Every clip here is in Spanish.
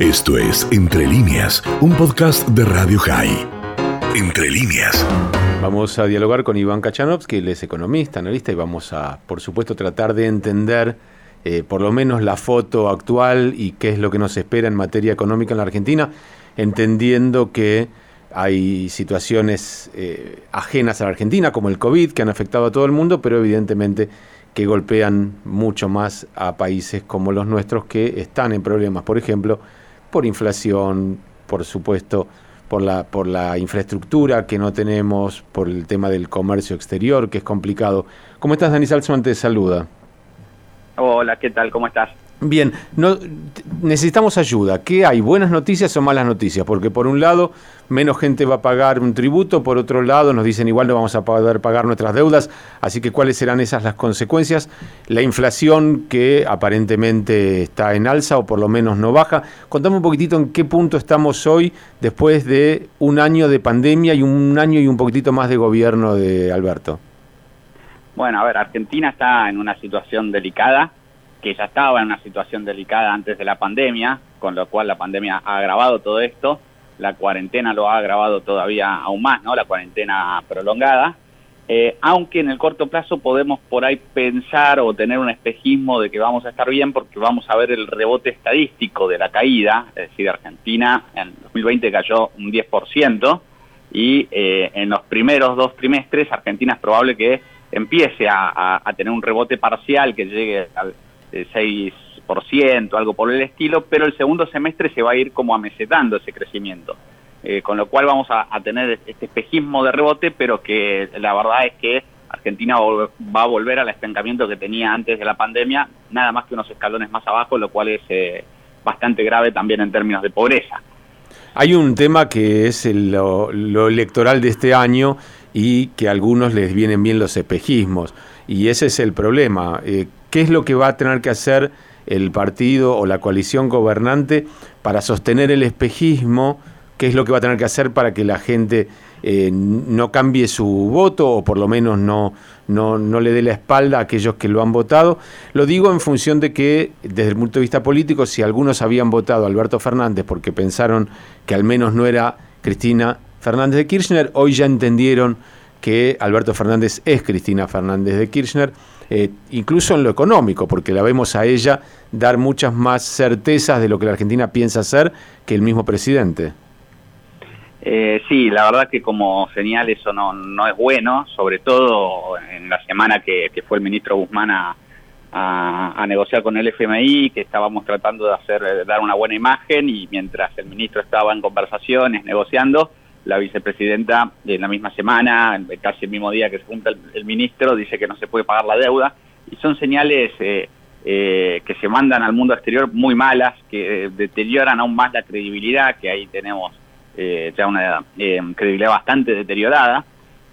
Esto es Entre líneas, un podcast de Radio High. Entre líneas. Vamos a dialogar con Iván Kachanovsky, él es economista, analista, y vamos a, por supuesto, tratar de entender eh, por lo menos la foto actual y qué es lo que nos espera en materia económica en la Argentina, entendiendo que hay situaciones eh, ajenas a la Argentina, como el COVID, que han afectado a todo el mundo, pero evidentemente que golpean mucho más a países como los nuestros que están en problemas. Por ejemplo, por inflación, por supuesto, por la, por la infraestructura que no tenemos, por el tema del comercio exterior, que es complicado. ¿Cómo estás, Dani Salzman? Te saluda. Hola, ¿qué tal? ¿Cómo estás? Bien, no, necesitamos ayuda. ¿Qué hay? ¿Buenas noticias o malas noticias? Porque por un lado, menos gente va a pagar un tributo, por otro lado, nos dicen igual no vamos a poder pagar nuestras deudas, así que ¿cuáles serán esas las consecuencias? La inflación que aparentemente está en alza o por lo menos no baja. Contame un poquitito en qué punto estamos hoy después de un año de pandemia y un año y un poquitito más de gobierno de Alberto. Bueno, a ver, Argentina está en una situación delicada que ya estaba en una situación delicada antes de la pandemia, con lo cual la pandemia ha agravado todo esto, la cuarentena lo ha agravado todavía aún más, ¿no? La cuarentena prolongada, eh, aunque en el corto plazo podemos por ahí pensar o tener un espejismo de que vamos a estar bien porque vamos a ver el rebote estadístico de la caída, es decir, Argentina en 2020 cayó un 10% y eh, en los primeros dos trimestres Argentina es probable que empiece a tener un rebote parcial que llegue al 6%, algo por el estilo, pero el segundo semestre se va a ir como amesetando ese crecimiento. Eh, con lo cual vamos a, tener este espejismo de rebote, pero que la verdad es que Argentina va a volver al estancamiento que tenía antes de la pandemia, nada más que unos escalones más abajo, lo cual es eh, bastante grave también en términos de pobreza. Hay un tema que es lo, electoral de este año y que a algunos les vienen bien los espejismos, y ese es el problema. Eh, ¿Qué es lo que va a tener que hacer el partido o la coalición gobernante para sostener el espejismo? ¿Qué es lo que va a tener que hacer para que la gente eh, no cambie su voto o por lo menos no, no, no, le dé la espalda a aquellos que lo han votado. Lo digo en función de que, desde el punto de vista político, si algunos habían votado a Alberto Fernández porque pensaron que al menos no era Cristina Fernández de Kirchner, hoy ya entendieron que Alberto Fernández es Cristina Fernández de Kirchner eh, incluso en lo económico, porque la vemos a ella dar muchas más certezas de lo que la Argentina piensa hacer que el mismo presidente. Eh, sí, la verdad que como señal eso no, no es bueno, sobre todo en la semana que, fue el ministro Guzmán a, a, negociar con el FMI, que estábamos tratando de hacer dar una buena imagen y mientras el ministro estaba en conversaciones, negociando, la vicepresidenta en la misma semana, casi el mismo día que se junta el, ministro, dice que no se puede pagar la deuda. Y son señales eh, eh, que se mandan al mundo exterior muy malas, que eh, deterioran aún más la credibilidad, que ahí tenemos ya una credibilidad bastante deteriorada,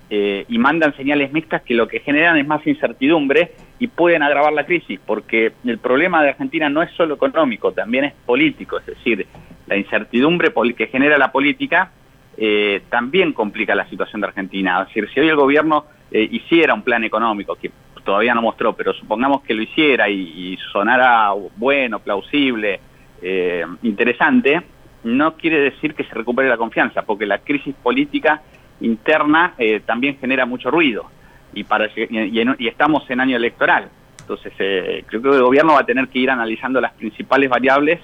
y mandan señales mixtas que lo que generan es más incertidumbre y pueden agravar la crisis, porque el problema de Argentina no es solo económico, también es político, es decir, la incertidumbre que genera la política eh, también complica la situación de Argentina. Es decir, si hoy el gobierno eh, hiciera un plan económico, que todavía no mostró, pero supongamos que lo hiciera y, sonara bueno, plausible, eh, interesante, no quiere decir que se recupere la confianza, porque la crisis política interna también genera mucho ruido y, para, y, estamos en año electoral. Entonces, creo que el gobierno va a tener que ir analizando las principales variables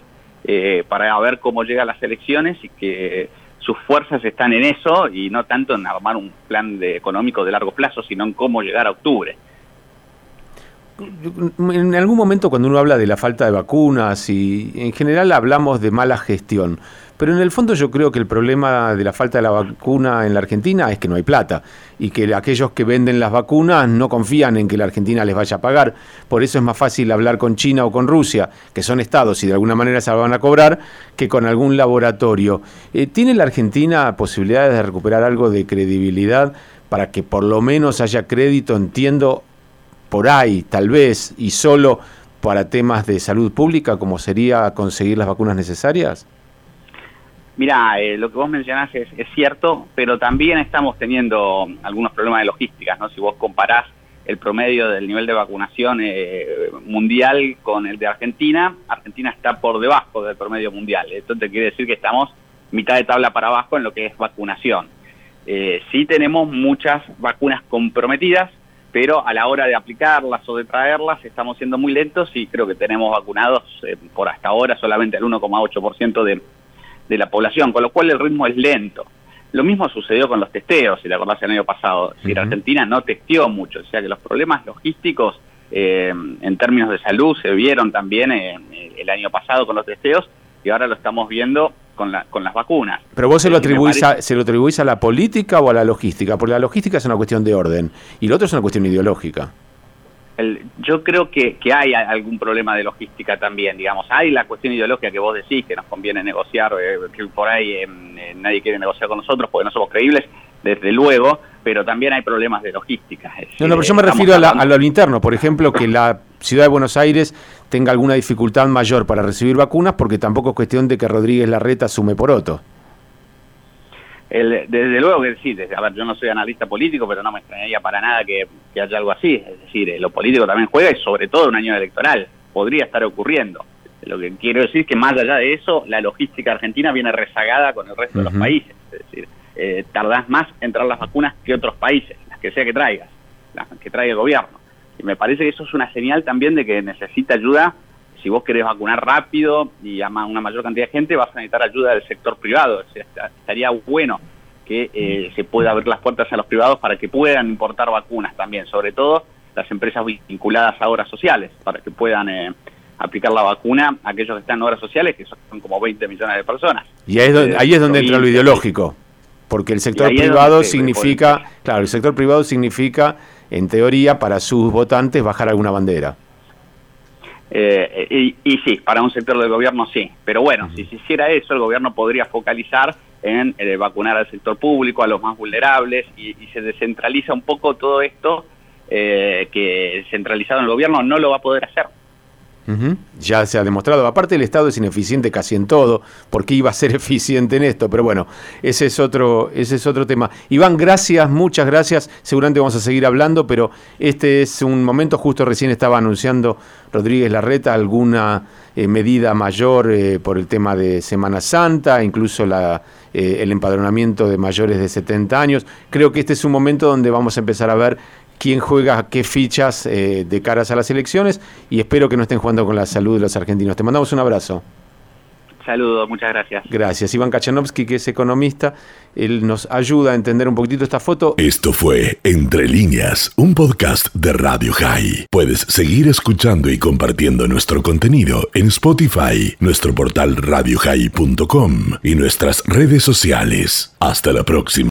para ver cómo llegan las elecciones y que sus fuerzas están en eso y no tanto en armar un plan de económico de largo plazo, sino en cómo llegar a octubre. En algún momento cuando uno habla de la falta de vacunas y en general hablamos de mala gestión, pero en el fondo yo creo que el problema de la falta de la vacuna en la Argentina es que no hay plata y que aquellos que venden las vacunas no confían en que la Argentina les vaya a pagar. Por eso es más fácil hablar con China o con Rusia, que son estados y de alguna manera se van a cobrar, que con algún laboratorio. Eh, ¿Tiene la Argentina posibilidades de recuperar algo de credibilidad para que por lo menos haya crédito, entiendo, por ahí, tal vez, y solo para temas de salud pública, como sería conseguir las vacunas necesarias? Mira, eh, lo que vos mencionás es, cierto, pero también estamos teniendo algunos problemas de logística, ¿no? Si vos comparás el promedio del nivel de vacunación eh, mundial con el de Argentina, Argentina está por debajo del promedio mundial. Esto te quiere decir que estamos mitad de tabla para abajo en lo que es vacunación. Eh, sí tenemos muchas vacunas comprometidas, pero a la hora de aplicarlas o de traerlas estamos siendo muy lentos y creo que tenemos vacunados eh, por hasta ahora solamente el 1,8% de, de la población, con lo cual el ritmo es lento. Lo mismo sucedió con los testeos, si te acordás el año pasado. Si Argentina no testeó mucho, o sea que los problemas logísticos eh, en términos de salud se vieron también el año pasado con los testeos y ahora lo estamos viendo con, la, con las vacunas. Pero vos se lo, atribuís a, se lo atribuís a la política o a la logística, porque la logística es una cuestión de orden y lo otro es una cuestión ideológica. yo creo que, que, hay algún problema de logística también, digamos. Hay la cuestión ideológica que vos decís, que nos conviene negociar, eh, que por ahí eh, eh, nadie quiere negociar con nosotros porque no somos creíbles, desde luego, pero también hay problemas de logística. no, no, pero yo me refiero a, a, lo interno, por ejemplo, que la ciudad de Buenos Aires tenga alguna dificultad mayor para recibir vacunas, porque tampoco es cuestión de que Rodríguez Larreta sume por otro. desde luego que sí, a ver, yo no soy analista político, pero no me extrañaría para nada que, haya algo así. Es decir, eh, lo político también juega y sobre todo en un año electoral. Podría estar ocurriendo. Lo que quiero decir es que más allá de eso, la logística argentina viene rezagada con el resto de los países. Es decir, eh, tardás más en traer las vacunas que otros países, las que sea que traigas, las que traiga el gobierno. Y me parece que eso es una señal también de que necesita ayuda. Si vos querés vacunar rápido y a una mayor cantidad de gente, vas a necesitar ayuda del sector privado. estaría bueno que eh, se pueda abrir las puertas a los privados para que puedan importar vacunas también, sobre todo las empresas vinculadas a obras sociales, para que puedan eh, aplicar la vacuna a aquellos que están en obras sociales, que son como 20 millones de personas. Y ahí es donde, ahí es donde entra lo ideológico, porque el sector privado significa, claro, el sector privado significa en teoría, para sus votantes bajar alguna bandera. Eh, y, sí, para un sector del gobierno sí. Pero bueno, si se hiciera eso, el gobierno podría focalizar en eh, vacunar al sector público, a los más vulnerables, y, se descentraliza un poco todo esto eh, que centralizado en el gobierno no lo va a poder hacer. Ya se ha demostrado. Aparte, el Estado es ineficiente casi en todo. ¿Por qué iba a ser eficiente en esto? Pero bueno, ese es otro, ese es otro tema. Iván, gracias, muchas gracias. Seguramente vamos a seguir hablando, pero este es un momento. Justo recién estaba anunciando Rodríguez Larreta alguna eh, medida mayor eh, por el tema de Semana Santa, incluso la, eh, el empadronamiento de mayores de 70 años. Creo que este es un momento donde vamos a empezar a ver quién juega qué fichas eh, de caras a las elecciones y espero que no estén jugando con la salud de los argentinos. Te mandamos un abrazo. Saludos, muchas gracias. Gracias. Iván Kachanovsky, que es economista, él nos ayuda a entender un poquitito esta foto. Esto fue Entre líneas, un podcast de Radio High. Puedes seguir escuchando y compartiendo nuestro contenido en Spotify, nuestro portal radiohigh.com y nuestras redes sociales. Hasta la próxima.